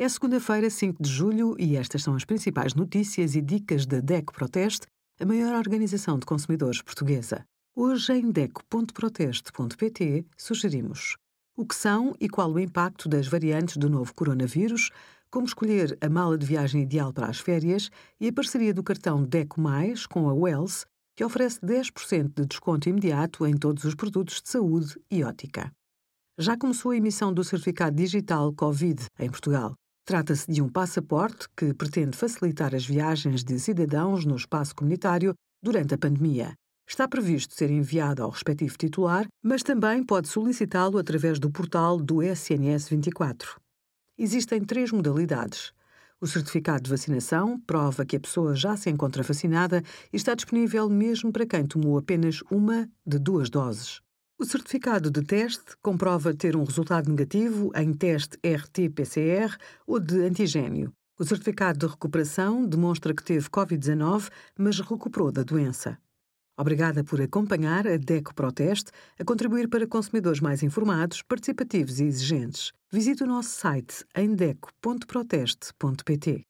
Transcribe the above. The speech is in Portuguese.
É segunda-feira, 5 de julho, e estas são as principais notícias e dicas da DECO Proteste, a maior organização de consumidores portuguesa. Hoje, em DECO.proteste.pt, sugerimos o que são e qual o impacto das variantes do novo coronavírus, como escolher a mala de viagem ideal para as férias e a parceria do cartão DECO Mais com a Wells, que oferece 10% de desconto imediato em todos os produtos de saúde e ótica. Já começou a emissão do certificado digital Covid em Portugal. Trata-se de um passaporte que pretende facilitar as viagens de cidadãos no espaço comunitário durante a pandemia. Está previsto ser enviado ao respectivo titular, mas também pode solicitá-lo através do portal do SNS 24. Existem três modalidades. O certificado de vacinação prova que a pessoa já se encontra vacinada e está disponível mesmo para quem tomou apenas uma de duas doses. O certificado de teste comprova ter um resultado negativo em teste RT-PCR ou de antigênio. O certificado de recuperação demonstra que teve Covid-19, mas recuperou da doença. Obrigada por acompanhar a DECO Proteste a contribuir para consumidores mais informados, participativos e exigentes. Visite o nosso site em deco.proteste.pt.